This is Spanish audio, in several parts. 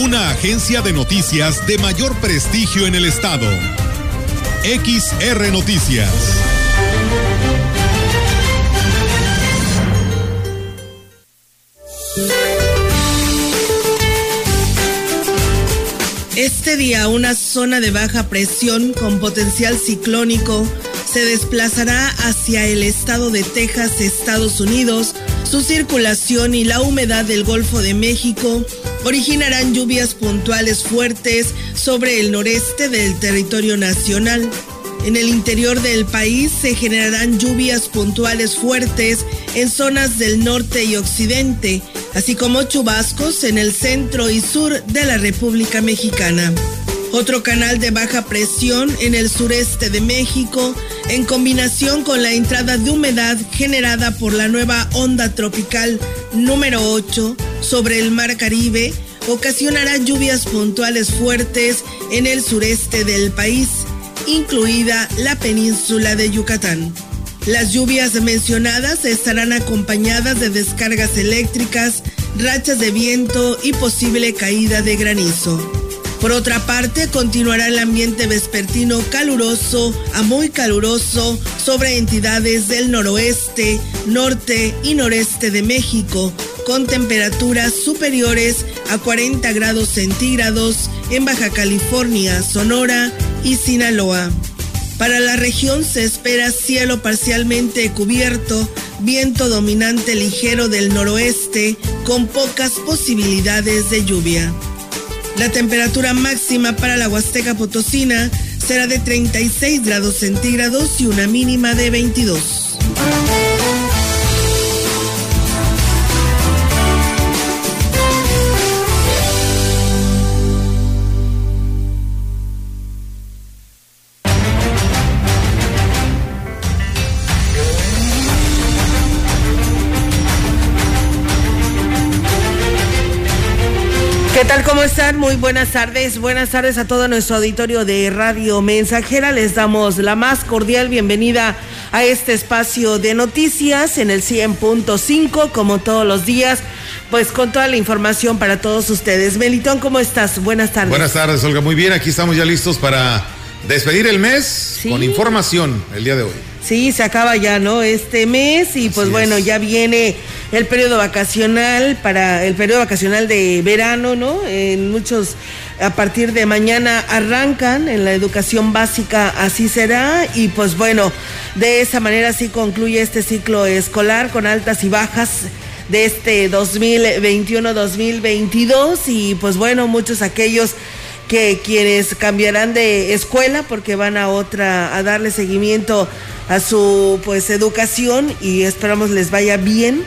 Una agencia de noticias de mayor prestigio en el estado. XR Noticias. Este día una zona de baja presión con potencial ciclónico se desplazará hacia el estado de Texas, Estados Unidos. Su circulación y la humedad del Golfo de México originarán lluvias puntuales fuertes sobre el noreste del territorio nacional. En el interior del país se generarán lluvias puntuales fuertes en zonas del norte y occidente, así como chubascos en el centro y sur de la República Mexicana. Otro canal de baja presión en el sureste de México, en combinación con la entrada de humedad generada por la nueva onda tropical número 8 sobre el Mar Caribe, ocasionará lluvias puntuales fuertes en el sureste del país, incluida la península de Yucatán. Las lluvias mencionadas estarán acompañadas de descargas eléctricas, rachas de viento y posible caída de granizo. Por otra parte, continuará el ambiente vespertino caluroso a muy caluroso sobre entidades del noroeste, norte y noreste de México, con temperaturas superiores a 40 grados centígrados en Baja California, Sonora y Sinaloa. Para la región se espera cielo parcialmente cubierto, viento dominante ligero del noroeste con pocas posibilidades de lluvia. La temperatura máxima para la Huasteca Potosina será de 36 grados centígrados y una mínima de 22. Tal? ¿Cómo están? Muy buenas tardes. Buenas tardes a todo nuestro auditorio de Radio Mensajera. Les damos la más cordial bienvenida a este espacio de noticias en el 100.5, como todos los días, pues con toda la información para todos ustedes. Melitón, ¿cómo estás? Buenas tardes. Buenas tardes, Olga. Muy bien, aquí estamos ya listos para despedir el mes Sí. con información el día de hoy. Sí, se acaba ya, ¿no? Este mes y pues bueno, es. ya viene el periodo vacacional para el periodo vacacional de verano, ¿no? En muchos a partir de mañana arrancan en la educación básica, así será y pues bueno, de esa manera sí concluye este ciclo escolar con altas y bajas de este 2021-2022 y pues bueno, muchos aquellos que quienes cambiarán de escuela porque van a otra a darle seguimiento a su pues educación y esperamos les vaya bien.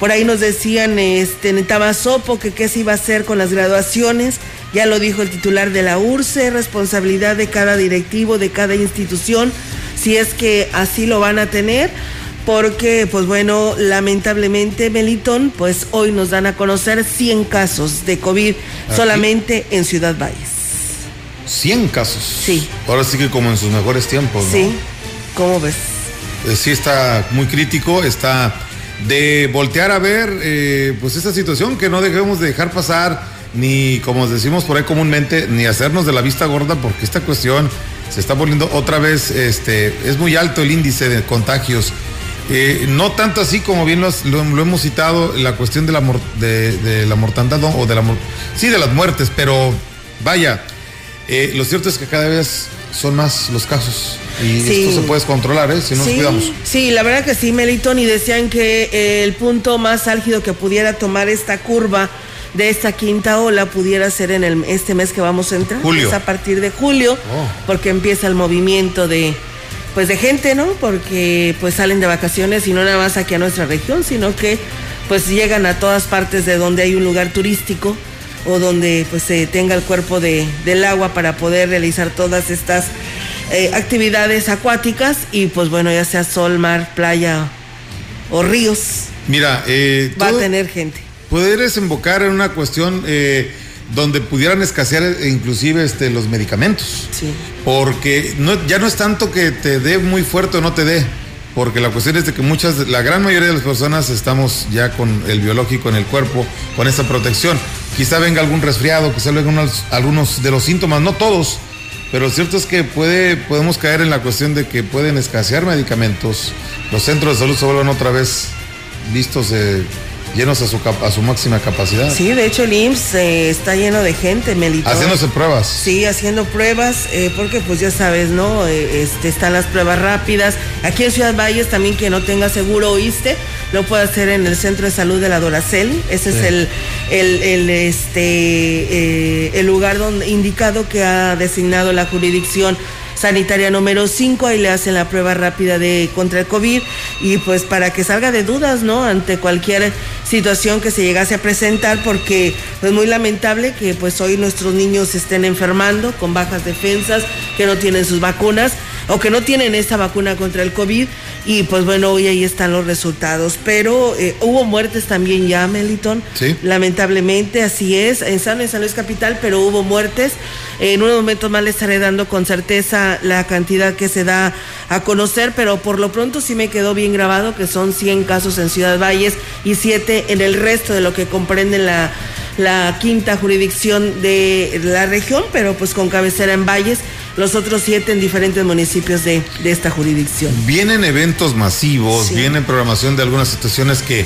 Por ahí nos decían este en Tamazopo que qué se iba a hacer con las graduaciones. Ya lo dijo el titular de la URSE, responsabilidad de cada directivo, de cada institución, si es que así lo van a tener porque pues bueno, lamentablemente Melitón, pues hoy nos dan a conocer 100 casos de COVID Aquí. solamente en Ciudad Valles. 100 casos. Sí. Ahora sí que como en sus mejores tiempos, ¿no? Sí, ¿cómo ves? Eh, sí está muy crítico, está de voltear a ver eh, pues esta situación que no debemos de dejar pasar, ni como decimos por ahí comúnmente, ni hacernos de la vista gorda, porque esta cuestión se está poniendo otra vez, este, es muy alto el índice de contagios. Eh, no tanto así como bien lo, has- lo- lo hemos citado, la cuestión de la, mor- de, de la mortandad, ¿no? o de la sí, de las muertes, pero vaya, eh, lo cierto es que cada vez son más los casos y Sí. esto se puede controlar, ¿eh? Si no nos sí, cuidamos. sí, la verdad que sí, Melitón, y decían que eh, el punto más álgido que pudiera tomar esta curva de esta quinta ola pudiera ser en el, este mes que vamos a entrar, Julio. es a partir de julio, Oh. porque empieza el movimiento de pues de gente, ¿no? Porque pues salen de vacaciones y no nada más aquí a nuestra región, sino que pues llegan a todas partes de donde hay un lugar turístico o donde pues se tenga el cuerpo de, del agua para poder realizar todas estas eh, actividades acuáticas y pues bueno, ya sea sol, mar, playa o ríos. Mira, eh, va a tener gente. Poder desembocar en una cuestión eh, donde pudieran escasear inclusive este, los medicamentos. Sí. Porque no, ya no es tanto que te dé muy fuerte o no te dé, porque la cuestión es de que muchas, la gran mayoría de las personas estamos ya con el biológico en el cuerpo, con esa protección. Quizá venga algún resfriado, quizá vengan algunos de los síntomas, no todos, pero cierto es que puede, podemos caer en la cuestión de que pueden escasear medicamentos, los centros de salud se vuelven otra vez vistos llenos a su, a su máxima capacidad. Sí, de hecho el IMSS eh, está lleno de gente, Melito. Haciéndose pruebas. Sí, haciendo pruebas, eh, porque pues ya sabes, ¿no? Eh, este, están las pruebas rápidas. Aquí en Ciudad Valles también que no tenga seguro, ¿oíste? Lo puede hacer en el Centro de Salud de la Doracel. Ese es el, el, este, el lugar donde, indicado que ha designado la jurisdicción sanitaria número 5, ahí le hacen la prueba rápida de contra el COVID y pues para que salga de dudas, ¿no? Ante cualquier situación que se llegase a presentar porque es pues, muy lamentable que pues hoy nuestros niños estén enfermando con bajas defensas, que no tienen sus vacunas o que no tienen esta vacuna contra el COVID y pues bueno, hoy ahí están los resultados. Pero eh, hubo muertes también ya, Meliton. Sí. Lamentablemente, así es, en San, en San Luis Capital, pero hubo muertes. En unos momentos más le estaré dando con certeza la cantidad que se da a conocer, pero por lo pronto sí me quedó bien grabado que son 100 casos en Ciudad Valles y 7 en el resto de lo que comprende la, la quinta jurisdicción de la región, pero pues con cabecera en Valles los otros siete en diferentes municipios de, esta jurisdicción. Vienen eventos masivos, vienen programación de algunas situaciones que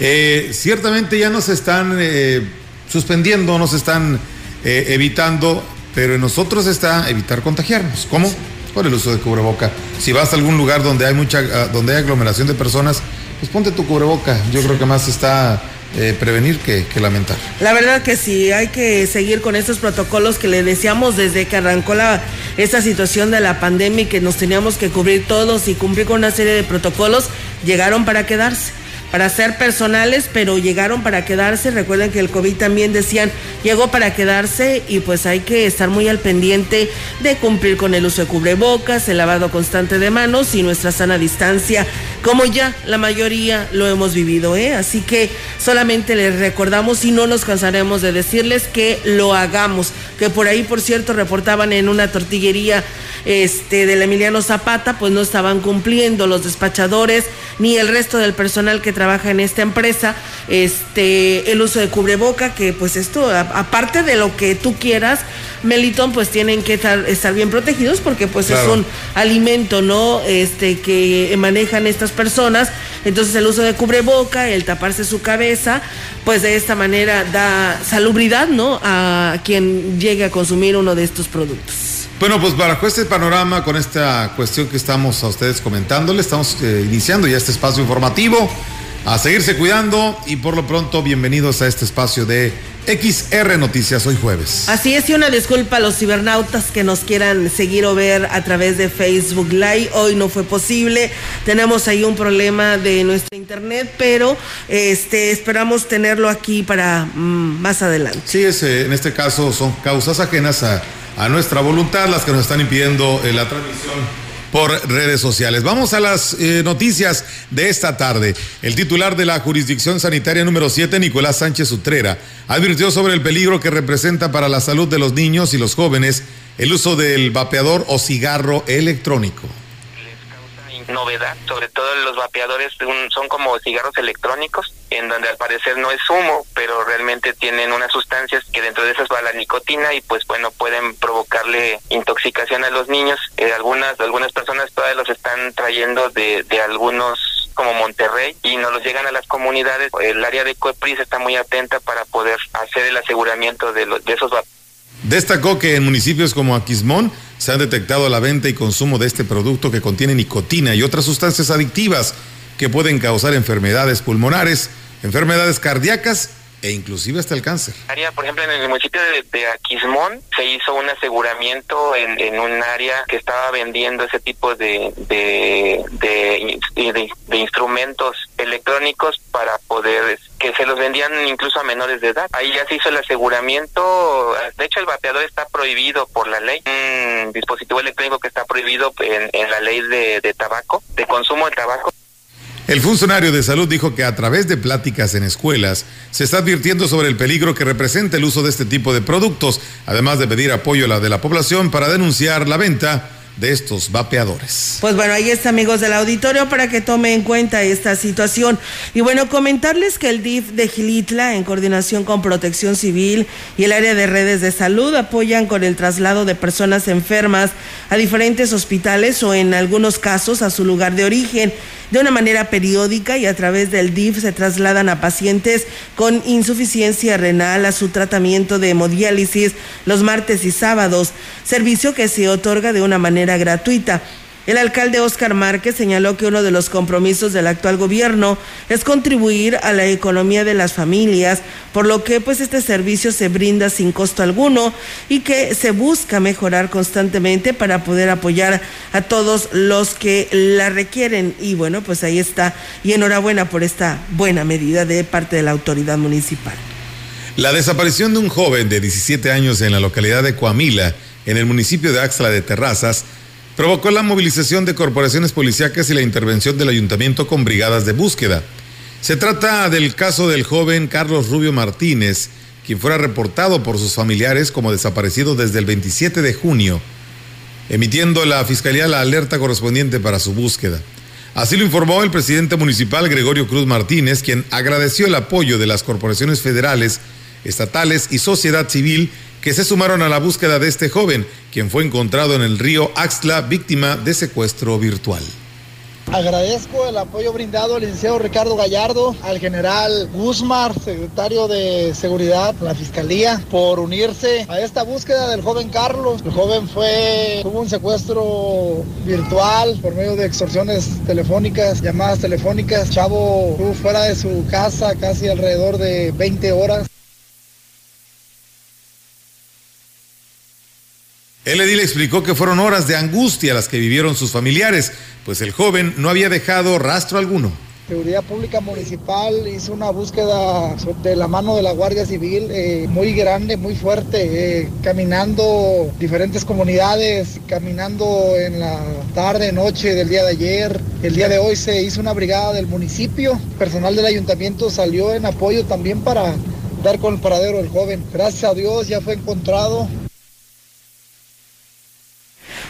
eh, ciertamente ya no se están eh, suspendiendo, no se están eh, evitando, pero en nosotros está evitar contagiarnos. ¿Cómo? Por el uso de cubreboca. Si vas a algún lugar donde hay mucha, ah, donde hay aglomeración de personas, pues ponte tu cubreboca. Yo creo que más está eh, prevenir que, lamentar. La verdad que sí, hay que seguir con estos protocolos que le decíamos desde que arrancó la, esta situación de la pandemia y que nos teníamos que cubrir todos y cumplir con una serie de protocolos, llegaron para quedarse para ser personales, pero llegaron para quedarse. Recuerden que el COVID también decían llegó para quedarse y pues hay que estar muy al pendiente de cumplir con el uso de cubrebocas, el lavado constante de manos y nuestra sana distancia, como ya la mayoría lo hemos vivido, ¿eh? Así que solamente les recordamos y no nos cansaremos de decirles que lo hagamos, que por ahí, por cierto, reportaban en una tortillería este del Emiliano Zapata, pues no estaban cumpliendo los despachadores ni el resto del personal que trabaja en esta empresa, este, el uso de cubreboca, que pues esto, aparte de lo que tú quieras, Melitón, pues tienen que estar, estar bien protegidos porque pues es un alimento, ¿no? Este, que manejan estas personas. Entonces el uso de cubreboca, el taparse su cabeza, pues de esta manera da salubridad, ¿no? A quien llegue a consumir uno de estos productos. Bueno, pues bajo este panorama, con esta cuestión que estamos a ustedes comentándole, estamos eh, iniciando ya este espacio informativo. A seguirse cuidando y por lo pronto bienvenidos a este espacio de XR Noticias hoy jueves. Así es, y una disculpa a los cibernautas que nos quieran seguir o ver a través de Facebook Live. Hoy no fue posible. Tenemos ahí un problema de nuestra internet, pero este esperamos tenerlo aquí para mm, más adelante. Sí, es, en este caso son causas ajenas a a nuestra voluntad las que nos están impidiendo eh, la transmisión por redes sociales. Vamos a las eh, noticias de esta tarde. El titular de la jurisdicción sanitaria número 7, Nicolás Sánchez Utrera, advirtió sobre el peligro que representa para la salud de los niños y los jóvenes el uso del vapeador o cigarro electrónico novedad, sobre todo los vapeadores son como cigarros electrónicos, en donde al parecer no es humo, pero realmente tienen unas sustancias que dentro de esas va la nicotina y pues bueno, pueden provocarle intoxicación a los niños. Eh, algunas, algunas personas todavía los están trayendo de, de algunos como Monterrey y nos los llegan a las comunidades. El área de COEPRIS está muy atenta para poder hacer el aseguramiento de, los, de esos vapeadores. Destacó que en municipios como Aquismón se ha detectado la venta y consumo de este producto que contiene nicotina y otras sustancias adictivas que pueden causar enfermedades pulmonares, enfermedades cardíacas e inclusive hasta el cáncer. Por ejemplo, en el municipio de, Aquismón se hizo un aseguramiento en, un área que estaba vendiendo ese tipo de, de, de, instrumentos electrónicos para poder que se los vendían incluso a menores de edad. Ahí ya se hizo el aseguramiento. De hecho, el vapeador está prohibido por la ley. Un dispositivo electrónico que está prohibido en, en la ley de, de tabaco, de consumo de tabaco. El funcionario de salud dijo que a través de pláticas en escuelas se está advirtiendo sobre el peligro que representa el uso de este tipo de productos, además de pedir apoyo a la de la población para denunciar la venta de estos vapeadores. Pues bueno, ahí está amigos del auditorio para que tome en cuenta esta situación. Y bueno, comentarles que el DIF de Gilitla, en coordinación con Protección Civil y el área de redes de salud, apoyan con el traslado de personas enfermas a diferentes hospitales o en algunos casos a su lugar de origen. De una manera periódica y a través del DIF se trasladan a pacientes con insuficiencia renal a su tratamiento de hemodiálisis los martes y sábados, servicio que se otorga de una manera gratuita. El alcalde Oscar Márquez señaló que uno de los compromisos del actual gobierno es contribuir a la economía de las familias, por lo que pues este servicio se brinda sin costo alguno y que se busca mejorar constantemente para poder apoyar a todos los que la requieren. Y bueno, pues ahí está. Y enhorabuena por esta buena medida de parte de la autoridad municipal. La desaparición de un joven de 17 años en la localidad de Coamila, en el municipio de Axla de Terrazas, provocó la movilización de corporaciones policíacas y la intervención del ayuntamiento con brigadas de búsqueda. Se trata del caso del joven Carlos Rubio Martínez, quien fuera reportado por sus familiares como desaparecido desde el 27 de junio, emitiendo la Fiscalía la alerta correspondiente para su búsqueda. Así lo informó el presidente municipal Gregorio Cruz Martínez, quien agradeció el apoyo de las corporaciones federales, estatales y sociedad civil que se sumaron a la búsqueda de este joven, quien fue encontrado en el río Axtla víctima de secuestro virtual. Agradezco el apoyo brindado al licenciado Ricardo Gallardo, al general Guzmar, secretario de Seguridad, la Fiscalía, por unirse a esta búsqueda del joven Carlos. El joven fue, tuvo un secuestro virtual por medio de extorsiones telefónicas, llamadas telefónicas. Chavo estuvo fuera de su casa casi alrededor de 20 horas. El edil explicó que fueron horas de angustia las que vivieron sus familiares, pues el joven no había dejado rastro alguno. Seguridad Pública Municipal hizo una búsqueda de la mano de la Guardia Civil eh, muy grande, muy fuerte, eh, caminando diferentes comunidades, caminando en la tarde, noche del día de ayer. El día de hoy se hizo una brigada del municipio, personal del ayuntamiento salió en apoyo también para dar con el paradero del joven. Gracias a Dios ya fue encontrado,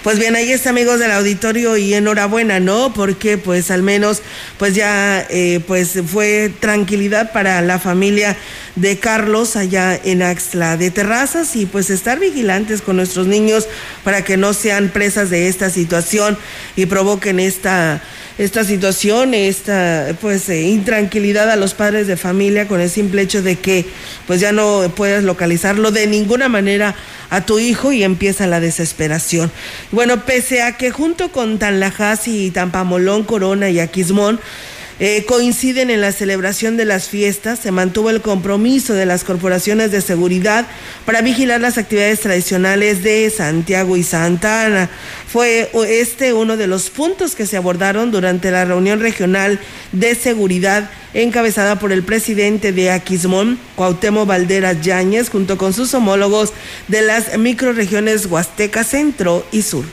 pues bien, ahí está amigos del auditorio y enhorabuena, ¿no? Porque pues al menos pues ya eh, pues fue tranquilidad para la familia de Carlos allá en Axla de Terrazas y pues estar vigilantes con nuestros niños para que no sean presas de esta situación y provoquen esta esta situación, esta pues eh, intranquilidad a los padres de familia con el simple hecho de que pues ya no puedes localizarlo de ninguna manera a tu hijo y empieza la desesperación. Bueno, pese a que junto con Tanlajas y Tampamolón, Corona y Aquismón, eh, coinciden en la celebración de las fiestas, se mantuvo el compromiso de las corporaciones de seguridad para vigilar las actividades tradicionales de Santiago y Santa Ana. Fue este uno de los puntos que se abordaron durante la reunión regional de seguridad encabezada por el presidente de Aquismón, Cuauhtémoc Valderas Yáñez, junto con sus homólogos de las microregiones Huasteca Centro y Sur.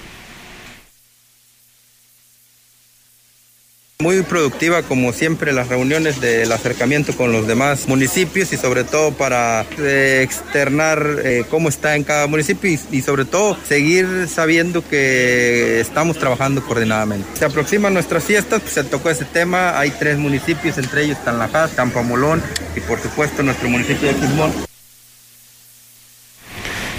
Muy productiva como siempre las reuniones del acercamiento con los demás municipios y sobre todo para eh, externar eh, cómo está en cada municipio y, sobre todo seguir sabiendo que estamos trabajando coordinadamente. Se aproximan nuestras fiestas, pues se tocó ese tema, hay tres municipios, entre ellos Tanlajas, Campamolón y por supuesto nuestro municipio de Quismón.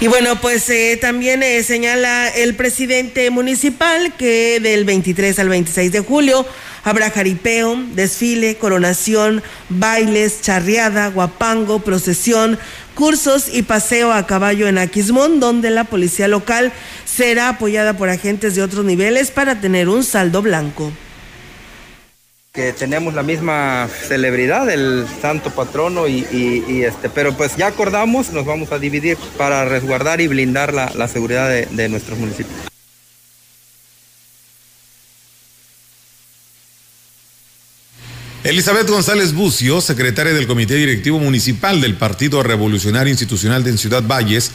Y bueno, pues eh, también señala el presidente municipal que del 23 al 26 de julio Habrá jaripeo, desfile, coronación, bailes, charreada, guapango, procesión, cursos y paseo a caballo en Aquismón, donde la policía local será apoyada por agentes de otros niveles para tener un saldo blanco. que tenemos la misma celebridad, el santo patrono, y, este, pero pues ya acordamos, nos vamos a dividir para resguardar y blindar la, seguridad de, de nuestros municipios. Elizabeth González Bucio, secretaria del Comité Directivo Municipal del Partido Revolucionario Institucional de Ciudad Valles,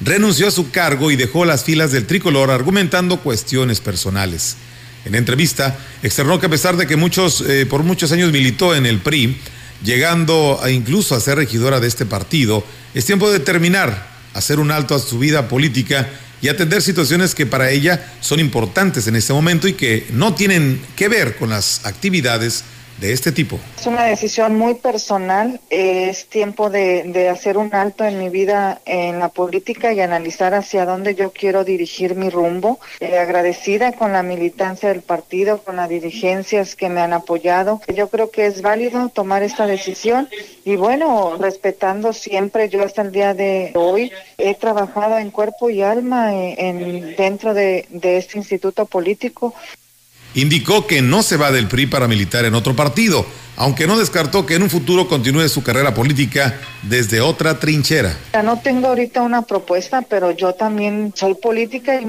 renunció a su cargo y dejó las filas del tricolor argumentando cuestiones personales. En entrevista, externó que a pesar de que muchos, eh, por muchos años militó en el PRI, llegando incluso a ser regidora de este partido, es tiempo de terminar, hacer un alto a su vida política y atender situaciones que para ella son importantes en este momento y que no tienen que ver con las actividades de este tipo? Es una decisión muy personal. Es tiempo de, hacer un alto en mi vida en la política y analizar hacia dónde yo quiero dirigir mi rumbo. Eh, agradecida con la militancia del partido, con las dirigencias que me han apoyado. Yo creo que es válido tomar esta decisión y bueno, respetando siempre, yo hasta el día de hoy he trabajado en cuerpo y alma en, dentro de este instituto político indicó que no se va del PRI para militar en otro partido, aunque no descartó que en un futuro continúe su carrera política desde otra trinchera. No tengo ahorita una propuesta, pero yo también soy política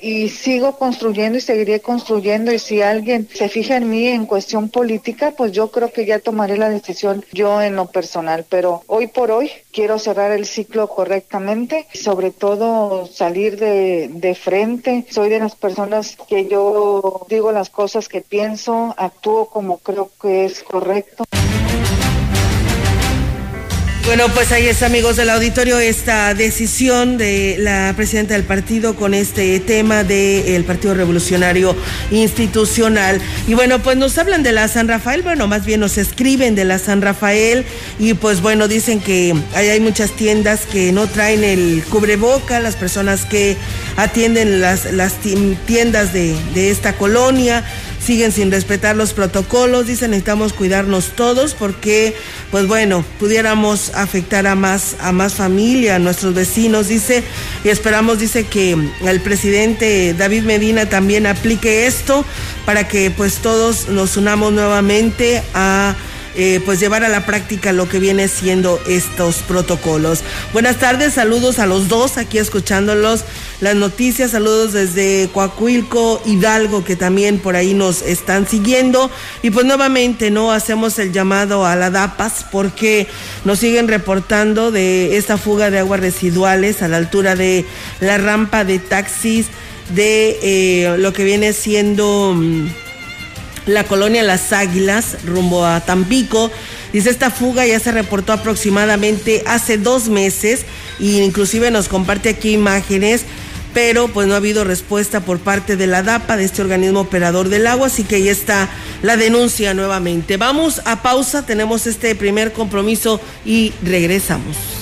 y, sigo construyendo y seguiré construyendo y si alguien se fija en mí en cuestión política, pues yo creo que ya tomaré la decisión yo en lo personal, pero hoy por hoy quiero cerrar el ciclo correctamente sobre todo salir de, de frente. Soy de las personas que yo digo las cosas que pienso, actúo como creo que es correcto. Bueno, pues ahí está, amigos del auditorio, esta decisión de la presidenta del partido con este tema del Partido Revolucionario Institucional. Y bueno, pues nos hablan de la San Rafael, bueno, más bien nos escriben de la San Rafael y pues bueno, dicen que ahí hay muchas tiendas que no traen el cubreboca, las personas que atienden las, las tiendas de esta colonia siguen sin respetar los protocolos, dicen necesitamos cuidarnos todos porque, pues bueno, pudiéramos afectar a más, a más familia, a nuestros vecinos, dice, y esperamos, dice que el presidente David Medina también aplique esto para que pues todos nos unamos nuevamente a eh, pues llevar a la práctica lo que viene siendo estos protocolos. Buenas tardes, saludos a los dos aquí escuchándolos las noticias, saludos desde Coacuilco, Hidalgo, que también por ahí nos están siguiendo. Y pues nuevamente no hacemos el llamado a la DAPAS porque nos siguen reportando de esta fuga de aguas residuales a la altura de la rampa de taxis de eh, lo que viene siendo... La colonia Las Águilas, rumbo a Tampico. Dice, esta fuga ya se reportó aproximadamente hace dos meses e inclusive nos comparte aquí imágenes, pero pues no ha habido respuesta por parte de la DAPA, de este organismo operador del agua, así que ahí está la denuncia nuevamente. Vamos a pausa, tenemos este primer compromiso y regresamos.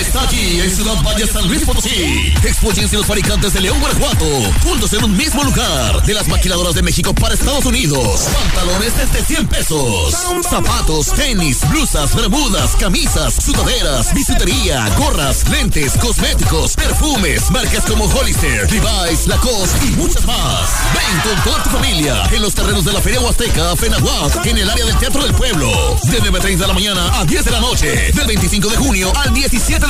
está aquí en Ciudad Valle San Luis Potosí. Expóyense los fabricantes de León, Guanajuato, juntos en un mismo lugar. De las maquiladoras de México para Estados Unidos. Pantalones desde 100 pesos. Zapatos, tenis, blusas, bermudas, camisas, sudaderas, bisutería, gorras, lentes, cosméticos, perfumes, marcas como Hollister, Levi's, Lacoste y muchas más. Ven con toda tu familia en los terrenos de la Feria Huasteca, Fenahuac, en el área del Teatro del Pueblo. De 9.30 de la mañana a 10 de la noche. Del 25 de junio al 17 de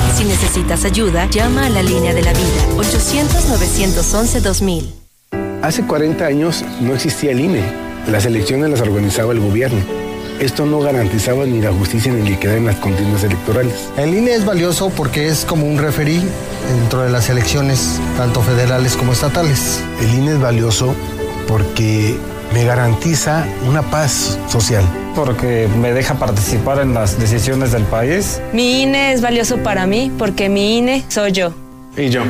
Si necesitas ayuda, llama a la línea de la vida 800-911-2000. Hace 40 años no existía el INE. Las elecciones las organizaba el gobierno. Esto no garantizaba ni la justicia ni la equidad en las contiendas electorales. El INE es valioso porque es como un referí dentro de las elecciones, tanto federales como estatales. El INE es valioso porque me garantiza una paz social. Porque me deja participar en las decisiones del país. Mi INE es valioso para mí porque mi INE soy yo. Y yo.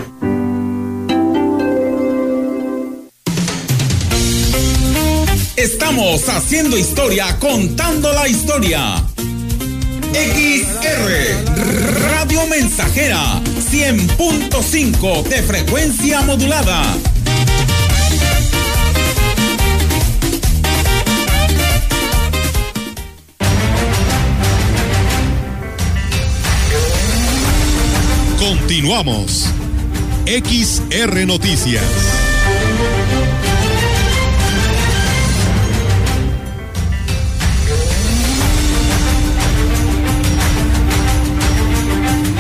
Estamos haciendo historia, contando la historia. XR Radio Mensajera 100.5 de frecuencia modulada. Continuamos. XR Noticias.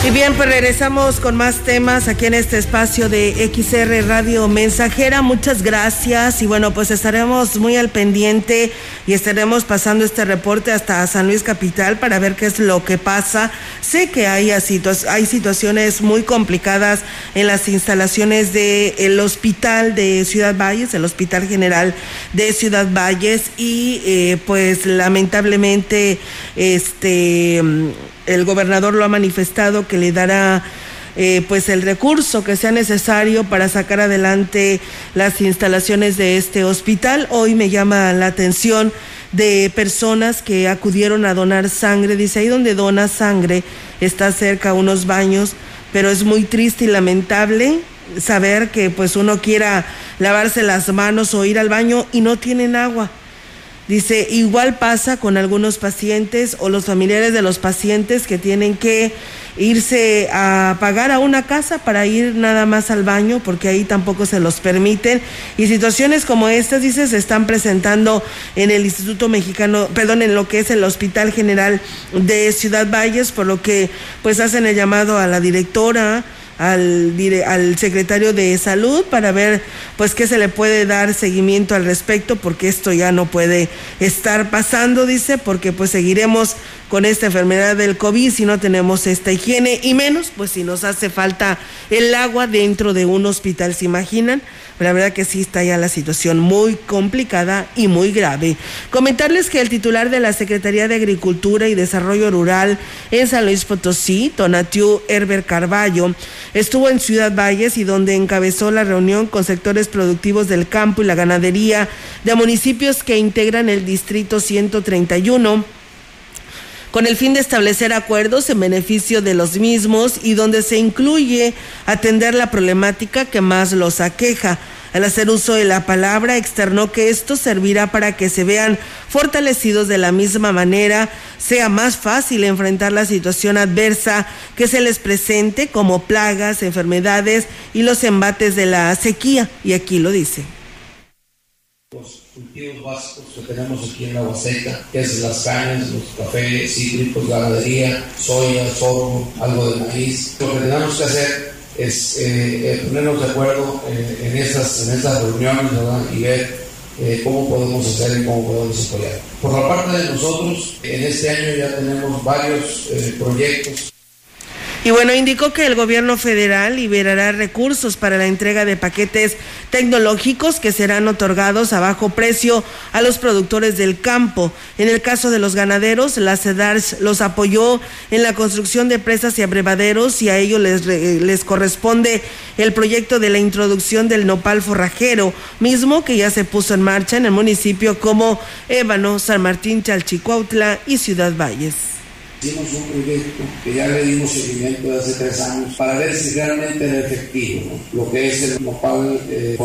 Y bien, pues regresamos con más temas aquí en este espacio de XR Radio Mensajera. Muchas gracias y bueno, pues estaremos muy al pendiente y estaremos pasando este reporte hasta San Luis Capital para ver qué es lo que pasa. Sé que hay, hay situaciones muy complicadas en las instalaciones del hospital de Ciudad Valles, el Hospital General de Ciudad Valles y eh, pues lamentablemente este el gobernador lo ha manifestado que le dará eh, pues el recurso que sea necesario para sacar adelante las instalaciones de este hospital. Hoy me llama la atención de personas que acudieron a donar sangre. Dice, ahí donde dona sangre está cerca unos baños, pero es muy triste y lamentable saber que pues uno quiera lavarse las manos o ir al baño y no tienen agua. Dice, igual pasa con algunos pacientes o los familiares de los pacientes que tienen que irse a pagar a una casa para ir nada más al baño porque ahí tampoco se los permiten y situaciones como estas dice se están presentando en el Instituto Mexicano, perdón, en lo que es el Hospital General de Ciudad Valles, por lo que pues hacen el llamado a la directora al, al secretario de salud para ver pues qué se le puede dar seguimiento al respecto porque esto ya no puede estar pasando dice porque pues seguiremos con esta enfermedad del COVID si no tenemos esta higiene y menos pues si nos hace falta el agua dentro de un hospital se imaginan la verdad que sí está ya la situación muy complicada y muy grave. Comentarles que el titular de la Secretaría de Agricultura y Desarrollo Rural en San Luis Potosí, Tonatiu Herbert Carballo, estuvo en Ciudad Valles y donde encabezó la reunión con sectores productivos del campo y la ganadería de municipios que integran el distrito 131 con el fin de establecer acuerdos en beneficio de los mismos y donde se incluye atender la problemática que más los aqueja. Al hacer uso de la palabra, externó que esto servirá para que se vean fortalecidos de la misma manera, sea más fácil enfrentar la situación adversa que se les presente como plagas, enfermedades y los embates de la sequía. Y aquí lo dice cultivos básicos que tenemos aquí en la Huasteca, que es las cañas, los cafés, cítricos, ganadería, soya, sorgo, algo de maíz. Lo que tenemos que hacer es eh, eh, ponernos de acuerdo eh, en, estas, en estas reuniones y ver cómo podemos hacer y cómo podemos apoyar. Por la parte de nosotros, en este año ya tenemos varios proyectos Y bueno, indicó que el gobierno federal liberará recursos para la entrega de paquetes tecnológicos que serán otorgados a bajo precio a los productores del campo. En el caso de los ganaderos, la CEDARS los apoyó en la construcción de presas y abrevaderos y a ellos les, les corresponde el proyecto de la introducción del nopal forrajero, mismo que ya se puso en marcha en el municipio como Ébano, San Martín, Chalchicuautla y Ciudad Valles. Hicimos un proyecto que ya le dimos seguimiento de hace tres años para ver si realmente era efectivo lo que es el nopal eh,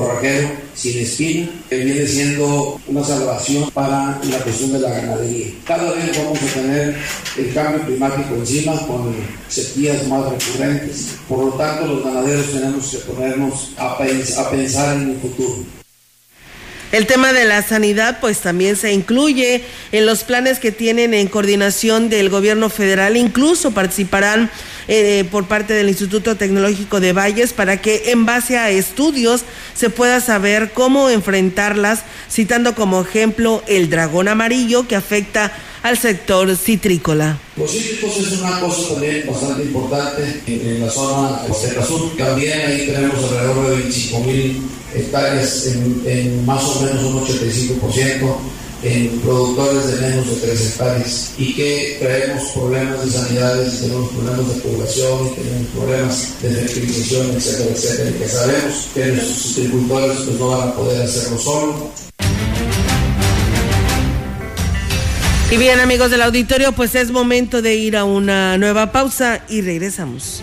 sin espina, que viene siendo una salvación para la cuestión de la ganadería. Cada vez vamos a tener el cambio climático encima con sequías más recurrentes. Por lo tanto, los ganaderos tenemos que ponernos a, a pensar en el futuro. El tema de la sanidad pues también se incluye en los planes que tienen en coordinación del gobierno federal, incluso participarán eh, por parte del Instituto Tecnológico de Valles para que en base a estudios se pueda saber cómo enfrentarlas, citando como ejemplo el dragón amarillo que afecta al sector citrícola. Los cítricos es una cosa también bastante importante en, la zona Costa Sur. También ahí tenemos alrededor de 25 mil hectáreas en, más o menos un 85% en productores de menos de 3 hectáreas y que traemos problemas de sanidades, tenemos problemas de población, tenemos problemas de fertilización, etcétera, etcétera, y que sabemos que nuestros agricultores pues, no van a poder hacerlo solo. Y bien amigos del auditorio, pues es momento de ir a una nueva pausa y regresamos.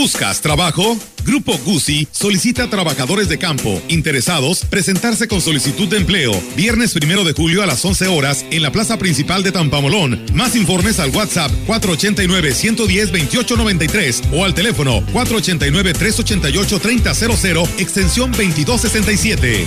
¿Buscas trabajo? Grupo Gusi solicita trabajadores de campo interesados presentarse con solicitud de empleo viernes primero de julio a las 11 horas en la plaza principal de Tampamolón. Más informes al WhatsApp 489-110-2893 o al teléfono 489-388-3000 extensión 2267.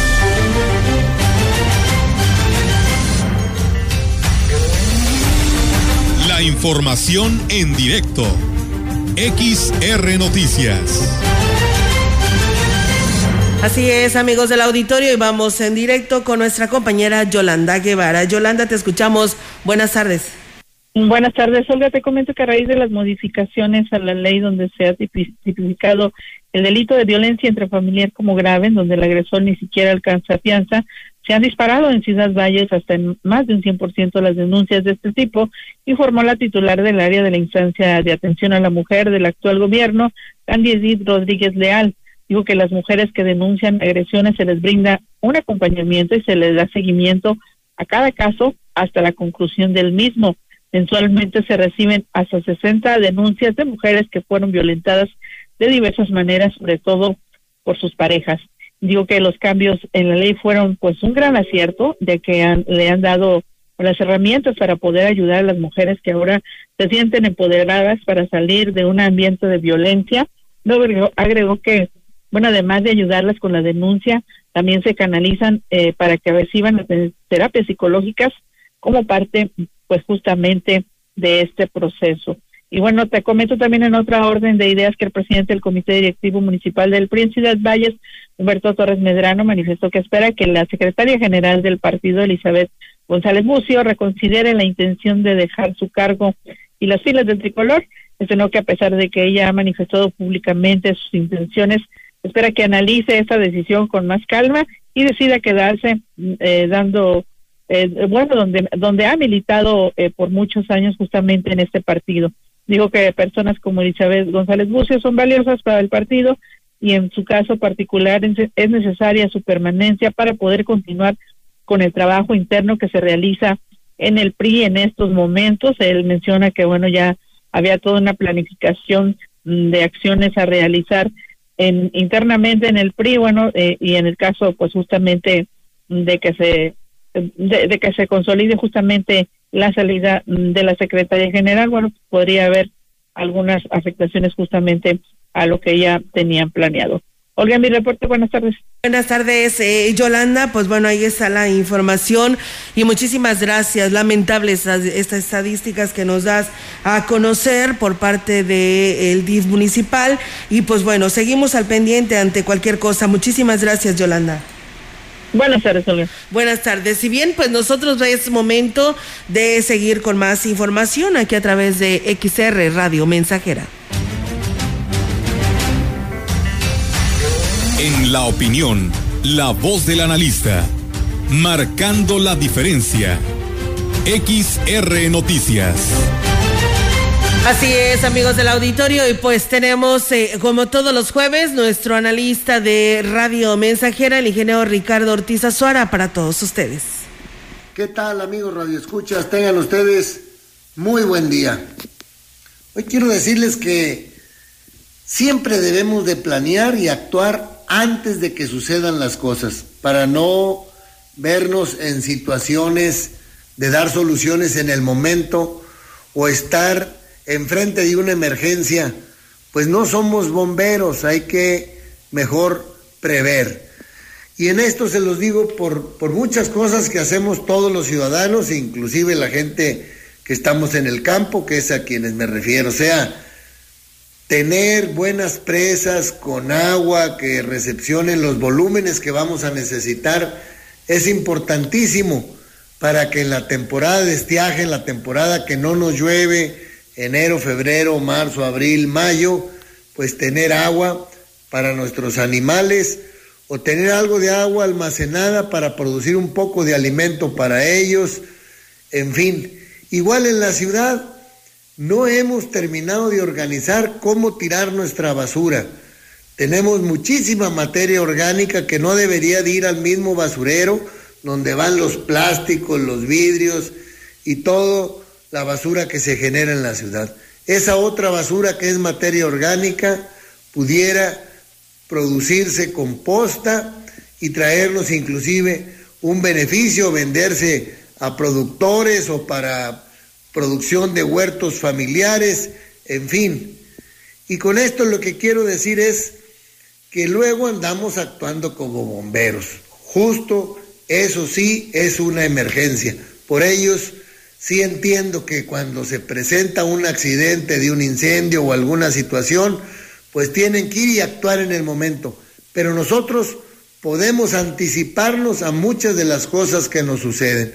La información en directo. XR Noticias. Así es, amigos del auditorio, y vamos en directo con nuestra compañera Yolanda Guevara. Yolanda, te escuchamos. Buenas tardes. Buenas tardes, Olga. Te comento que a raíz de las modificaciones a la ley donde se ha tipificado el delito de violencia intrafamiliar como grave, en donde el agresor ni siquiera alcanza fianza, se han disparado en Ciudad Valles hasta en más de un 100% las denuncias de este tipo, informó la titular del área de la instancia de atención a la mujer del actual gobierno, Candy Rodríguez Leal. Dijo que las mujeres que denuncian agresiones se les brinda un acompañamiento y se les da seguimiento a cada caso hasta la conclusión del mismo. Mensualmente se reciben hasta 60 denuncias de mujeres que fueron violentadas de diversas maneras, sobre todo por sus parejas. Digo que los cambios en la ley fueron pues un gran acierto, de que le han dado las herramientas para poder ayudar a las mujeres que ahora se sienten empoderadas para salir de un ambiente de violencia. Luego agregó, que, bueno, además de ayudarlas con la denuncia, también se canalizan eh, para que reciban terapias psicológicas como parte pues justamente de este proceso. Y bueno, te comento también en otra orden de ideas que el presidente del Comité Directivo Municipal del PRI en Ciudad Valles, Humberto Torres Medrano, manifestó que espera que la secretaria general del partido, Elizabeth González Bucio, reconsidere la intención de dejar su cargo y las filas del tricolor. no que a pesar de que ella ha manifestado públicamente sus intenciones, espera que analice esta decisión con más calma y decida quedarse eh, dando eh, bueno, donde, donde ha militado eh, por muchos años justamente en este partido. Digo que personas como Elizabeth González Bucio son valiosas para el partido y en su caso particular es necesaria su permanencia para poder continuar con el trabajo interno que se realiza en el PRI en estos momentos. Él menciona que, bueno, ya había toda una planificación de acciones a realizar en, internamente en el PRI, bueno, eh, y en el caso, pues justamente de que se de, que se consolide justamente la salida de la secretaria general, bueno, podría haber algunas afectaciones justamente a lo que ya tenían planeado. Olga, mi reporte, buenas tardes. Buenas tardes, eh, Yolanda. Pues bueno, ahí está la información y muchísimas gracias. Lamentables estas estadísticas que nos das a conocer por parte del DIF municipal. Y pues bueno, seguimos al pendiente ante cualquier cosa. Muchísimas gracias, Yolanda. Buenas tardes, Olga. Buenas tardes. Si bien, pues nosotros es momento de seguir con más información aquí a través de XR Radio Mensajera. En la opinión, la voz del analista, marcando la diferencia. XR Noticias. Así es, amigos del auditorio, y pues tenemos, eh, como todos los jueves, nuestro analista de Radio Mensajera, el ingeniero Ricardo Ortiz Azuara, para todos ustedes. ¿Qué tal, amigos Radio Escuchas? Tengan ustedes muy buen día. Hoy quiero decirles que siempre debemos de planear y actuar antes de que sucedan las cosas, para no vernos en situaciones de dar soluciones en el momento o estar enfrente de una emergencia. Pues no somos bomberos, hay que mejor prever. Y en esto se los digo por, por muchas cosas que hacemos todos los ciudadanos, inclusive la gente que estamos en el campo, que es a quienes me refiero. O sea, tener buenas presas con agua que recepcionen los volúmenes que vamos a necesitar es importantísimo para que en la temporada de estiaje, en la temporada que no nos llueve, enero, febrero, marzo, abril, mayo, pues tener agua para nuestros animales o tener algo de agua almacenada para producir un poco de alimento para ellos, en fin. Igual en la ciudad, no hemos terminado de organizar cómo tirar nuestra basura. Tenemos muchísima materia orgánica que no debería de ir al mismo basurero donde van los plásticos, los vidrios y toda la basura que se genera en la ciudad. Esa otra basura que es materia orgánica pudiera producirse composta y traernos inclusive un beneficio, venderse a productores o para producción de huertos familiares, en fin. Y con esto lo que quiero decir es que luego andamos actuando como bomberos. Justo eso sí es una emergencia. Por ellos sí entiendo que cuando se presenta un accidente de un incendio o alguna situación, pues tienen que ir y actuar en el momento. Pero nosotros podemos anticiparnos a muchas de las cosas que nos suceden.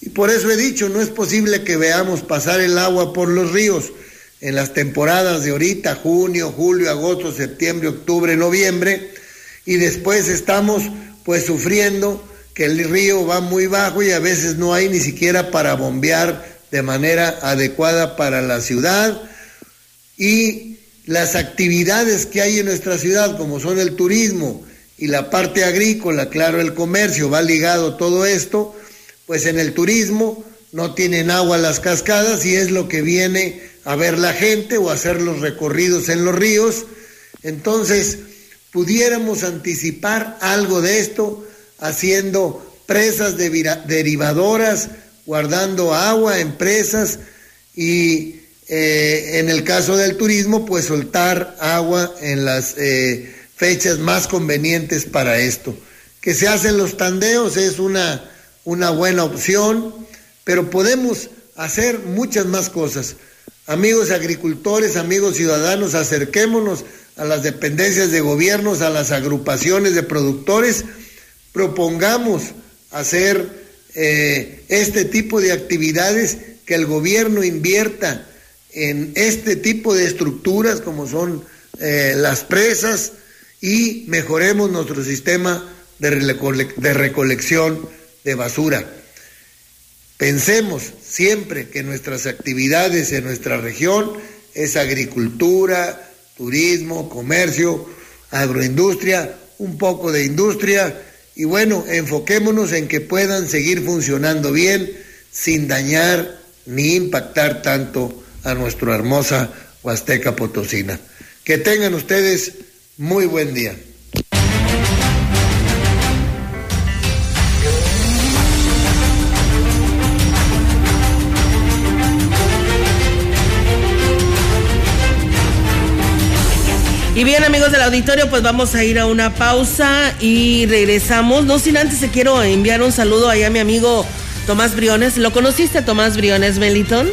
Y por eso he dicho, no es posible que veamos pasar el agua por los ríos en las temporadas de ahorita, junio, julio, agosto, septiembre, octubre, noviembre, y después estamos pues sufriendo que el río va muy bajo y a veces no hay ni siquiera para bombear de manera adecuada para la ciudad y las actividades que hay en nuestra ciudad como son el turismo y la parte agrícola, claro, el comercio, va ligado todo esto, pues en el turismo no tienen agua las cascadas y es lo que viene a ver la gente o hacer los recorridos en los ríos. Entonces, pudiéramos anticipar algo de esto haciendo presas derivadoras, guardando agua en presas y eh, en el caso del turismo, pues soltar agua en las eh, fechas más convenientes para esto. Que se hacen los tandeos es una una buena opción, pero podemos hacer muchas más cosas. Amigos agricultores, amigos ciudadanos, acerquémonos a las dependencias de gobiernos, a las agrupaciones de productores, propongamos hacer eh, este tipo de actividades, que el gobierno invierta en este tipo de estructuras como son eh, las presas y mejoremos nuestro sistema de, de recolección de basura. Pensemos siempre que nuestras actividades en nuestra región es agricultura, turismo, comercio, agroindustria, un poco de industria y bueno, enfoquémonos en que puedan seguir funcionando bien sin dañar ni impactar tanto a nuestra hermosa Huasteca Potosina. Que tengan ustedes muy buen día. Y bien, amigos del auditorio, pues vamos a ir a una pausa y regresamos. No sin antes, te quiero enviar un saludo allá a mi amigo Tomás Briones. ¿Lo conociste, Tomás Briones, Melitón?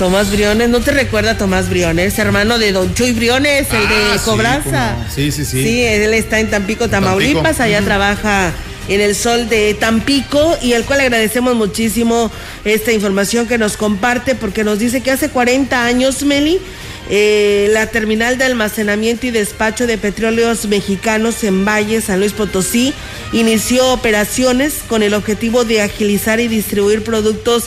Tomás Briones, ¿no te recuerda Tomás Briones? Hermano de Don Chuy Briones, el de Ah, sí, Cobranza. Sí, sí, sí. Sí, él está en Tampico, Tamaulipas, Tampico. allá trabaja en el sol de Tampico y al cual agradecemos muchísimo esta información que nos comparte porque nos dice que hace 40 años, Meli, eh, la terminal de almacenamiento y despacho de petróleos mexicanos en Valle, San Luis Potosí, inició operaciones con el objetivo de agilizar y distribuir productos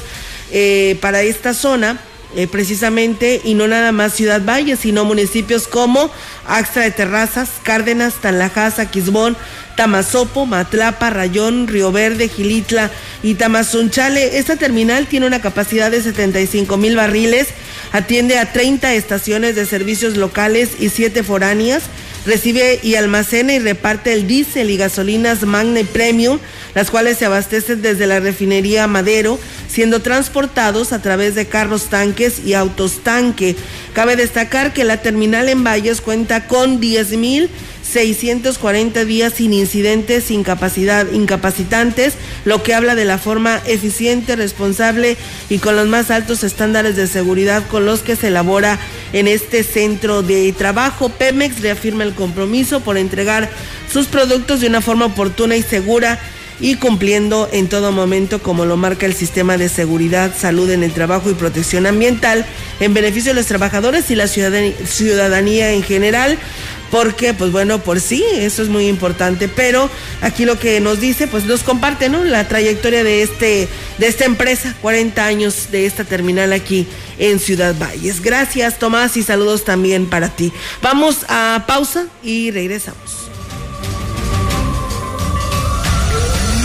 eh, para esta zona. eh, precisamente, y no nada más Ciudad Valle, sino municipios como Axtra de Terrazas, Cárdenas, Tanlajas, Quismón, Tamazopo, Matlapa, Rayón, Río Verde, Gilitla y Tamazunchale. Esta terminal tiene una capacidad de 75 mil barriles, atiende a 30 estaciones de servicios locales y 7 foráneas. Recibe y almacena y reparte el diésel y gasolinas Magna y Premium, las cuales se abastecen desde la refinería Madero, siendo transportados a través de carros tanques y autos tanque. Cabe destacar que la terminal en Valles cuenta con 10 mil 640 días sin incidentes, incapacidad, incapacitantes, lo que habla de la forma eficiente, responsable y con los más altos estándares de seguridad con los que se elabora en este centro de trabajo. Pemex reafirma el compromiso por entregar sus productos de una forma oportuna y segura y cumpliendo en todo momento como lo marca el sistema de seguridad, salud en el trabajo y protección ambiental en beneficio de los trabajadores y la ciudadanía, en general. Porque, pues bueno, por sí, eso es muy importante. Pero aquí lo que nos dice, pues nos comparte, ¿no? La trayectoria de este, de esta empresa, 40 años de esta terminal aquí en Ciudad Valles. Gracias, Tomás, y saludos también para ti. Vamos a pausa y regresamos.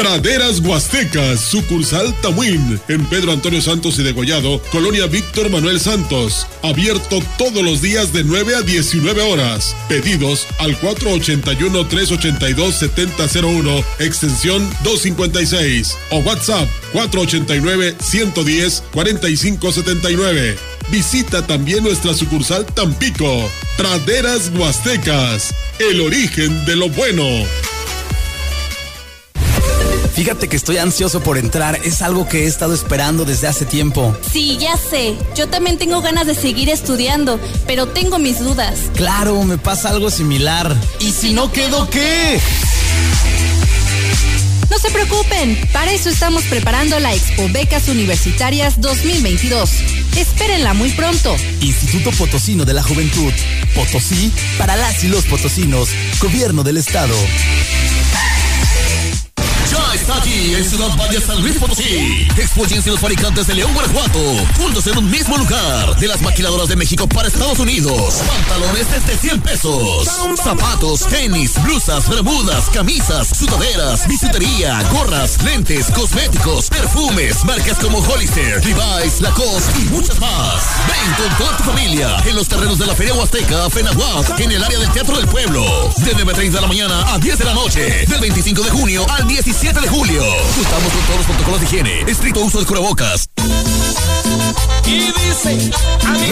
Praderas Huastecas, sucursal Tamuín, en Pedro Antonio Santos y Degollado, Colonia Víctor Manuel Santos. Abierto todos los días de 9 a 19 horas. Pedidos al 481-382-7001, extensión 256. O WhatsApp 489-110-4579. Visita también nuestra sucursal Tampico. Praderas Huastecas, el origen de lo bueno. Fíjate que estoy ansioso por entrar, es algo que he estado esperando desde hace tiempo. Sí, ya sé. Yo también tengo ganas de seguir estudiando, pero tengo mis dudas. Claro, me pasa algo similar. ¿Y si no quedo qué? No se preocupen, para eso estamos preparando la Expo Becas Universitarias 2022. Espérenla muy pronto. Instituto Potosino de la Juventud. Potosí para las y los potosinos. Gobierno del Estado. Está aquí en Ciudad Valle San Luis Potosí. Expóyense los fabricantes de León, Guanajuato. Juntos en un mismo lugar. De las maquiladoras de México para Estados Unidos. Pantalones desde 100 pesos. Zapatos, tenis, blusas, bermudas, camisas, sudaderas, bisutería, gorras, lentes, cosméticos, perfumes, marcas como Hollister, Levi's, Lacoste y muchas más. Ven con toda tu familia en los terrenos de la Feria Huasteca, Fenahuac, en el área del Teatro del Pueblo. De 9.30 de la mañana a 10 de la noche. Del 25 de junio al 17 de julio. Contamos con todos los protocolos de higiene. Estricto uso de cubrebocas. Y dice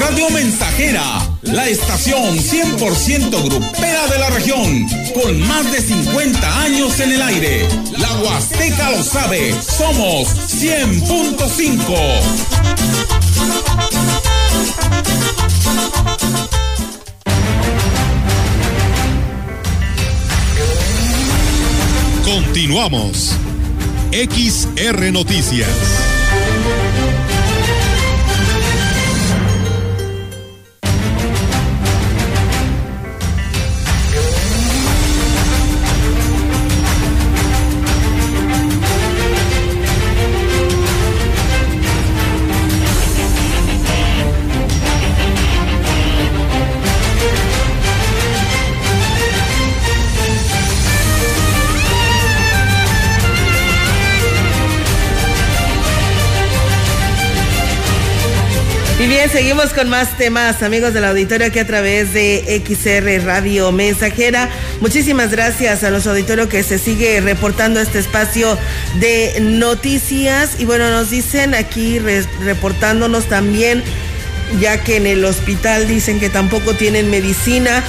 Radio Mensajera, la estación 100% grupera de la región, con más de 50 años en el aire. La Huasteca lo sabe, somos 100.5. Continuamos. XR Noticias. Bien, seguimos con más temas, amigos del auditorio, aquí a través de XR Radio Mensajera. Muchísimas gracias a los auditorio que se sigue reportando este espacio de noticias. Y bueno, nos dicen aquí reportándonos también, ya que en el hospital dicen que tampoco tienen medicina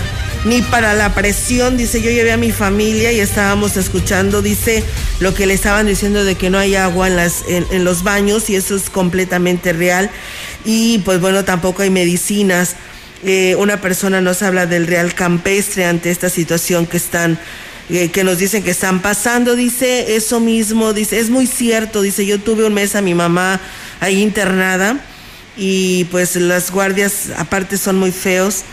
ni para la presión. Dice, yo llevé a mi familia y estábamos escuchando, dice, lo que le estaban diciendo de que no hay agua en, las, en, los baños y eso es completamente real. Y pues bueno, tampoco hay medicinas. Eh, una persona nos habla del real campestre ante esta situación que están eh, que nos dicen que están pasando, dice eso mismo, dice, es muy cierto, dice, yo tuve un mes a mi mamá ahí internada y pues las guardias aparte son muy feos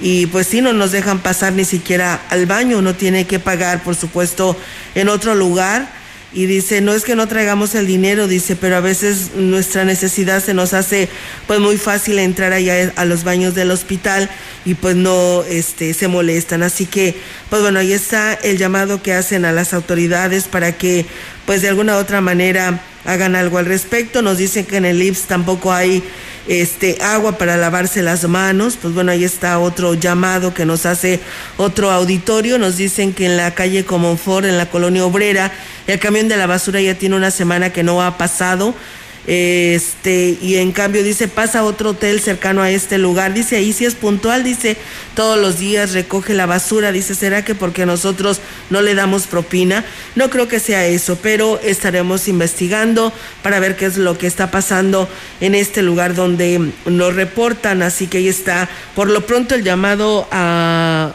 y pues sí, no nos dejan pasar ni siquiera al baño, uno tiene que pagar, por supuesto, en otro lugar. Y dice, no es que no traigamos el dinero, dice, pero a veces nuestra necesidad se nos hace pues muy fácil entrar allá a los baños del hospital y pues no este, se molestan. Así que, pues bueno, ahí está el llamado que hacen a las autoridades para que pues de alguna u otra manera hagan algo al respecto. Nos dicen que en el IPS tampoco hay este, agua para lavarse las manos. Pues bueno, ahí está otro llamado que nos hace otro auditorio. Nos dicen que en la calle Comonfort, en la colonia obrera, el camión de la basura ya tiene una semana que no ha pasado. Este, y en cambio dice, pasa otro hotel cercano a este lugar. Dice, ahí sí es puntual, dice, todos los días recoge la basura. Dice, ¿será que porque nosotros no le damos propina? No creo que sea eso, pero estaremos investigando para ver qué es lo que está pasando en este lugar donde nos reportan. Así que ahí está, por lo pronto, el llamado a,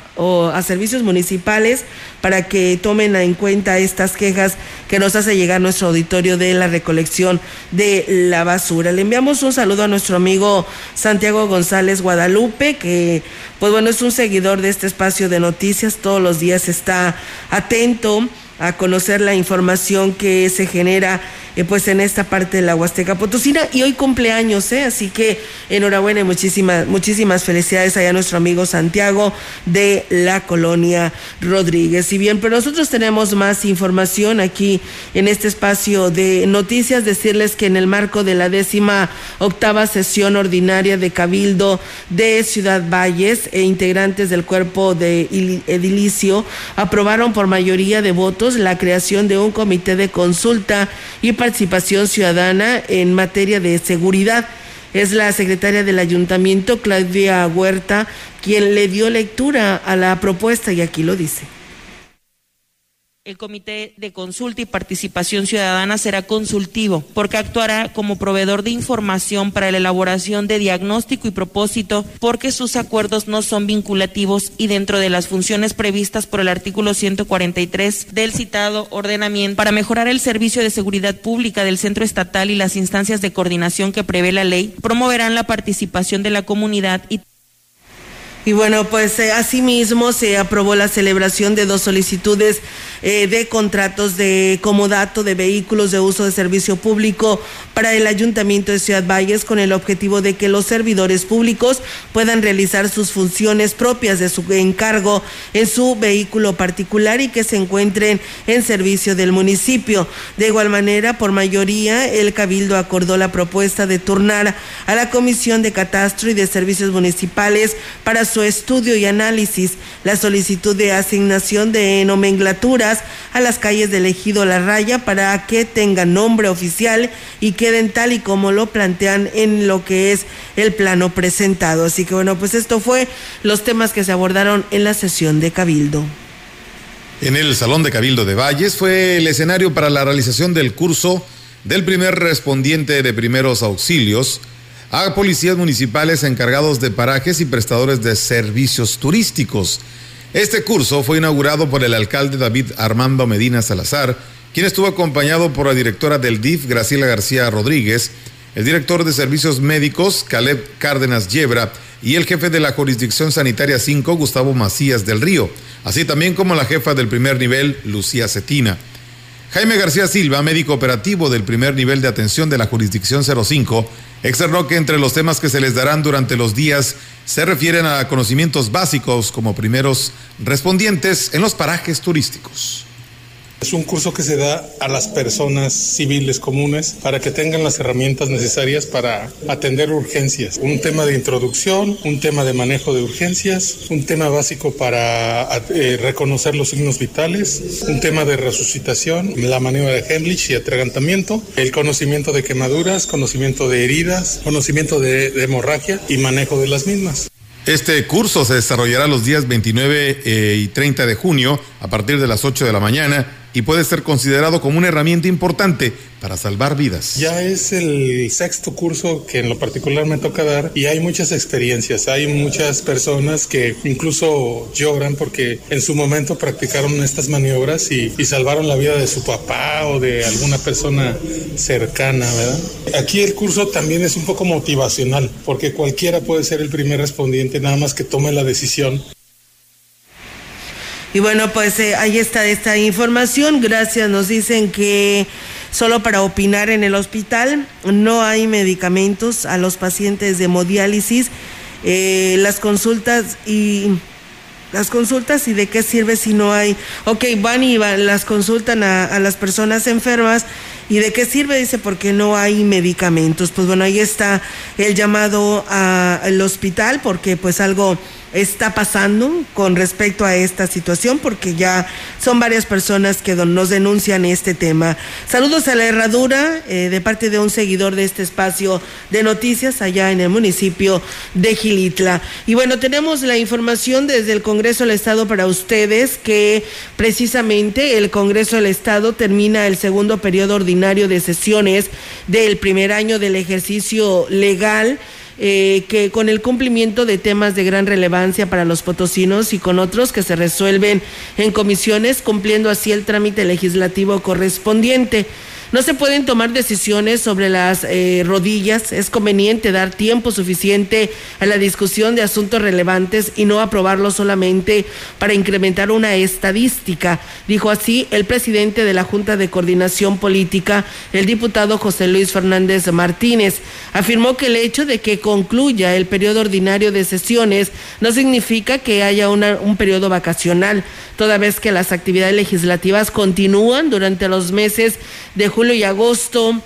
a servicios municipales para que tomen en cuenta estas quejas que nos hace llegar nuestro auditorio de la recolección de la basura. Le enviamos un saludo a nuestro amigo Santiago González Guadalupe, que pues bueno, es un seguidor de este espacio de noticias, todos los días está atento a conocer la información que se genera eh, pues en esta parte de la Huasteca Potosina y hoy cumpleaños, ¿eh? así que enhorabuena y muchísimas, muchísimas felicidades allá a nuestro amigo Santiago de la colonia Rodríguez. Y bien, pero nosotros tenemos más información aquí en este espacio de noticias, decirles que en el marco de la décima octava sesión ordinaria de Cabildo de Ciudad Valles e integrantes del cuerpo de edilicio aprobaron por mayoría de votos la creación de un comité de consulta y participación ciudadana en materia de seguridad. Es la secretaria del ayuntamiento, Claudia Huerta, quien le dio lectura a la propuesta y aquí lo dice. El Comité de Consulta y Participación Ciudadana será consultivo porque actuará como proveedor de información para la elaboración de diagnóstico y propósito porque sus acuerdos no son vinculativos y dentro de las funciones previstas por el artículo 143 del citado ordenamiento para mejorar el servicio de seguridad pública del centro estatal y las instancias de coordinación que prevé la ley, promoverán la participación de la comunidad y y bueno, pues eh, asimismo se aprobó la celebración de dos solicitudes eh, de contratos de comodato de vehículos de uso de servicio público para el Ayuntamiento de Ciudad Valles con el objetivo de que los servidores públicos puedan realizar sus funciones propias de su encargo en su vehículo particular y que se encuentren en servicio del municipio. De igual manera, por mayoría, el Cabildo acordó la propuesta de turnar a la Comisión de Catastro y de Servicios Municipales para su estudio y análisis la solicitud de asignación de nomenclaturas a las calles del ejido La Raya para que tengan nombre oficial y queden tal y como lo plantean en lo que es el plano presentado. Así que bueno, pues esto fue los temas que se abordaron en la sesión de Cabildo. En el Salón de Cabildo de Valles fue el escenario para la realización del curso del primer respondiente de primeros auxilios a policías municipales encargados de parajes y prestadores de servicios turísticos. Este curso fue inaugurado por el alcalde David Armando Medina Salazar, quien estuvo acompañado por la directora del DIF, Graciela García Rodríguez, el director de servicios médicos, Caleb Cárdenas Yebra, y el jefe de la jurisdicción sanitaria 5, Gustavo Macías del Río, así también como la jefa del primer nivel, Lucía Cetina. Jaime García Silva, médico operativo del primer nivel de atención de la jurisdicción 05, externó que entre los temas que se les darán durante los días se refieren a conocimientos básicos como primeros respondientes en los parajes turísticos. Es un curso que se da a las personas civiles comunes para que tengan las herramientas necesarias para atender urgencias. Un tema de introducción, un tema de manejo de urgencias, un tema básico para eh, reconocer los signos vitales, un tema de resucitación, la maniobra de Heimlich y atragantamiento, el conocimiento de quemaduras, conocimiento de heridas, conocimiento de, de hemorragia y manejo de las mismas. Este curso se desarrollará los días 29 eh, y 30 de junio a partir de las 8 de la mañana y puede ser considerado como una herramienta importante para salvar vidas. Ya es el sexto curso que en lo particular me toca dar y hay muchas experiencias, hay muchas personas que incluso lloran porque en su momento practicaron estas maniobras y, salvaron la vida de su papá o de alguna persona cercana, ¿verdad? Aquí el curso también es un poco motivacional porque cualquiera puede ser el primer respondiente, nada más que tome la decisión y bueno, pues eh, ahí está esta información. Gracias. Nos dicen que solo para opinar en el hospital no hay medicamentos a los pacientes de hemodiálisis. Eh, las consultas y las consultas y de qué sirve si no hay. Ok, van y van, las consultan a, a las personas enfermas ¿Y de qué sirve? Dice, porque no hay medicamentos. Pues bueno, ahí está el llamado al hospital, porque pues algo está pasando con respecto a esta situación, porque ya son varias personas que nos denuncian este tema. Saludos a la herradura eh, de parte de un seguidor de este espacio de noticias allá en el municipio de Gilitla. Y bueno, tenemos la información desde el Congreso del Estado para ustedes que precisamente el Congreso del Estado termina el segundo periodo ordinario de sesiones del primer año del ejercicio legal eh, que con el cumplimiento de temas de gran relevancia para los potosinos y con otros que se resuelven en comisiones, cumpliendo así el trámite legislativo correspondiente. No se pueden tomar decisiones sobre las eh, rodillas. Es conveniente dar tiempo suficiente a la discusión de asuntos relevantes y no aprobarlo solamente para incrementar una estadística. Dijo así el presidente de la Junta de Coordinación Política, el diputado José Luis Fernández Martínez. Afirmó que el hecho de que concluya el periodo ordinario de sesiones no significa que haya un periodo vacacional, toda vez que las actividades legislativas continúan durante los meses de julio y agosto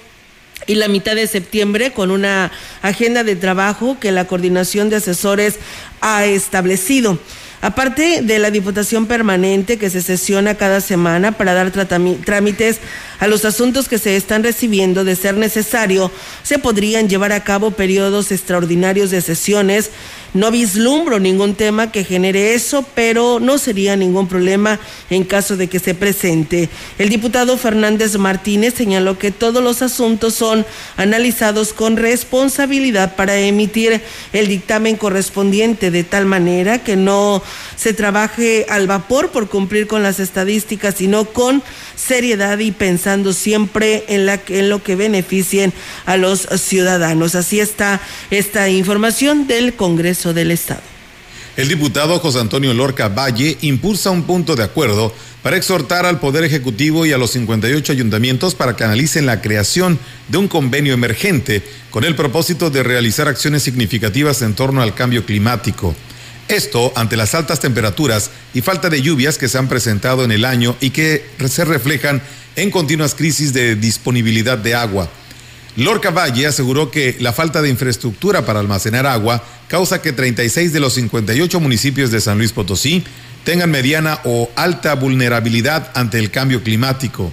y la mitad de septiembre con una agenda de trabajo que la coordinación de asesores ha establecido. Aparte de la Diputación Permanente que se sesiona cada semana para dar trámites a los asuntos que se están recibiendo, de ser necesario, se podrían llevar a cabo periodos extraordinarios de sesiones no vislumbro ningún tema que genere eso, pero no sería ningún problema en caso de que se presente. El diputado Fernández Martínez señaló que todos los asuntos son analizados con responsabilidad para emitir el dictamen correspondiente de tal manera que no se trabaje al vapor por cumplir con las estadísticas, sino con seriedad y siempre en, en lo que beneficien a los ciudadanos. Así está esta información del Congreso del Estado. El diputado José Antonio Lorca Valle impulsa un punto de acuerdo para exhortar al Poder Ejecutivo y a los 58 ayuntamientos para que analicen la creación de un convenio emergente con el propósito de realizar acciones significativas en torno al cambio climático. Esto ante las altas temperaturas y falta de lluvias que se han presentado en el año y que se reflejan en continuas crisis de disponibilidad de agua. Lorca Valle aseguró que la falta de infraestructura para almacenar agua causa que 36 de los 58 municipios de San Luis Potosí tengan mediana o alta vulnerabilidad ante el cambio climático.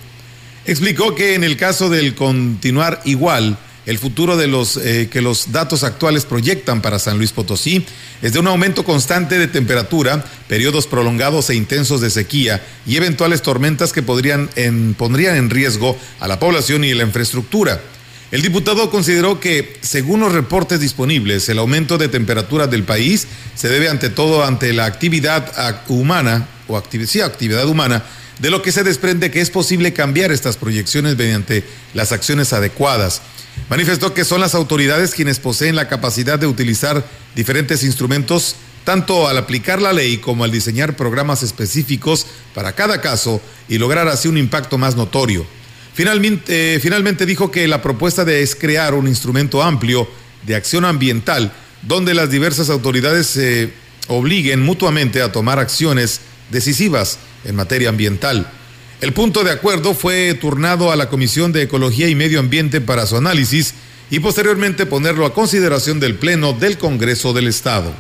Explicó que en el caso del continuar igual, el futuro de los eh, que los datos actuales proyectan para San Luis Potosí es de un aumento constante de temperatura, periodos prolongados e intensos de sequía y eventuales tormentas que podrían pondrían en riesgo a la población y la infraestructura. El diputado consideró que, según los reportes disponibles, el aumento de temperatura del país se debe ante todo ante la actividad humana o actividad humana, de lo que se desprende que es posible cambiar estas proyecciones mediante las acciones adecuadas. Manifestó que son las autoridades quienes poseen la capacidad de utilizar diferentes instrumentos tanto al aplicar la ley como al diseñar programas específicos para cada caso y lograr así un impacto más notorio. Finalmente, eh, finalmente dijo que la propuesta de es crear un instrumento amplio de acción ambiental donde las diversas autoridades se obliguen mutuamente a tomar acciones decisivas en materia ambiental. El punto de acuerdo fue turnado a la Comisión de Ecología y Medio Ambiente para su análisis y posteriormente ponerlo a consideración del Pleno del Congreso del Estado.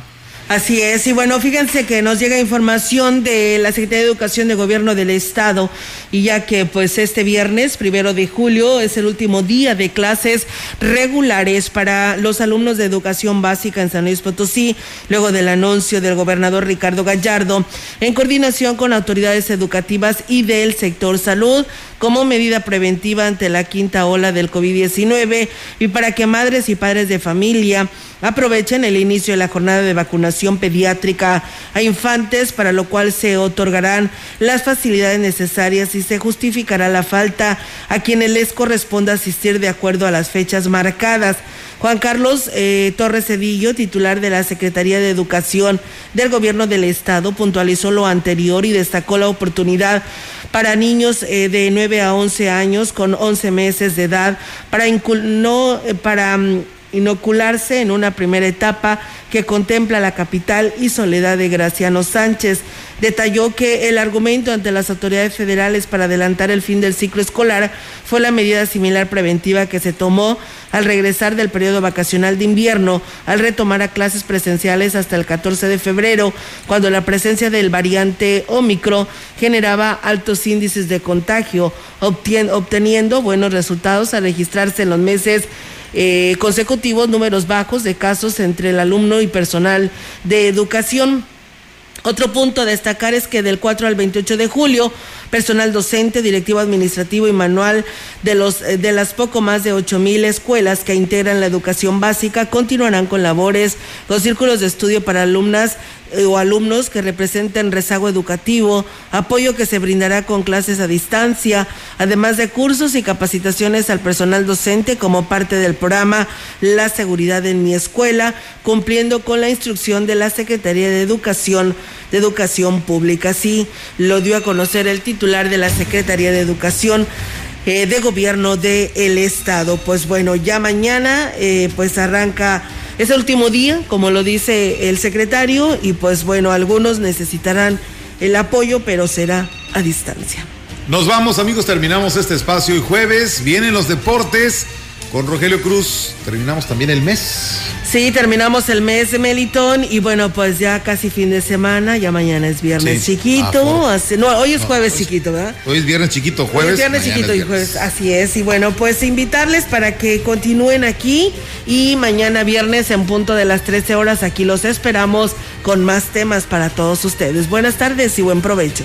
Así es, y bueno, fíjense que nos llega información de la Secretaría de Educación de Gobierno del Estado, y ya que pues este viernes, primero de julio, es el último día de clases regulares para los alumnos de educación básica en San Luis Potosí, luego del anuncio del gobernador Ricardo Gallardo, en coordinación con autoridades educativas y del sector salud, como medida preventiva ante la quinta ola del COVID-19 y para que madres y padres de familia aprovechen el inicio de la jornada de vacunación pediátrica a infantes, para lo cual se otorgarán las facilidades necesarias y se justificará la falta a quienes les corresponda asistir de acuerdo a las fechas marcadas. Juan Carlos eh, Torres Cedillo, titular de la Secretaría de Educación del Gobierno del Estado, puntualizó lo anterior y destacó la oportunidad para niños eh, de 9 a 11 años con 11 meses de edad para, no, eh, para mm, inocularse en una primera etapa que contempla la capital y Soledad de Graciano Sánchez. Detalló que el argumento ante las autoridades federales para adelantar el fin del ciclo escolar fue la medida similar preventiva que se tomó al regresar del periodo vacacional de invierno, al retomar a clases presenciales hasta el 14 de febrero, cuando la presencia del variante Omicron generaba altos índices de contagio, obteniendo buenos resultados al registrarse en los meses eh, consecutivos números bajos de casos entre el alumno y personal de educación. Otro punto a destacar es que del 4 al 28 de julio, personal docente, directivo administrativo y manual de, los, eh, de las poco más de 8 mil escuelas que integran la educación básica continuarán con labores, con círculos de estudio para alumnas eh, o alumnos que representen rezago educativo, apoyo que se brindará con clases a distancia, además de cursos y capacitaciones al personal docente como parte del programa La Seguridad en mi escuela, cumpliendo con la instrucción de la Secretaría de Educación de Educación Pública. Así lo dio a conocer el titular de la Secretaría de Educación eh, de Gobierno del el Estado. Pues bueno, ya mañana eh, pues arranca es el último día, como lo dice el secretario, y pues bueno, algunos necesitarán el apoyo, pero será a distancia. Nos vamos amigos, terminamos este espacio y jueves vienen los deportes con Rogelio Cruz. Terminamos también el mes. Sí, terminamos el mes de Melitón y bueno, pues ya casi fin de semana, ya mañana es viernes chiquito, no, hoy es jueves chiquito, ¿verdad? Hoy es viernes chiquito, jueves. viernes chiquito y jueves, así es. Y bueno, pues invitarles para que continúen aquí y mañana viernes en punto de las 13 horas aquí los esperamos con más temas para todos ustedes. Buenas tardes y buen provecho.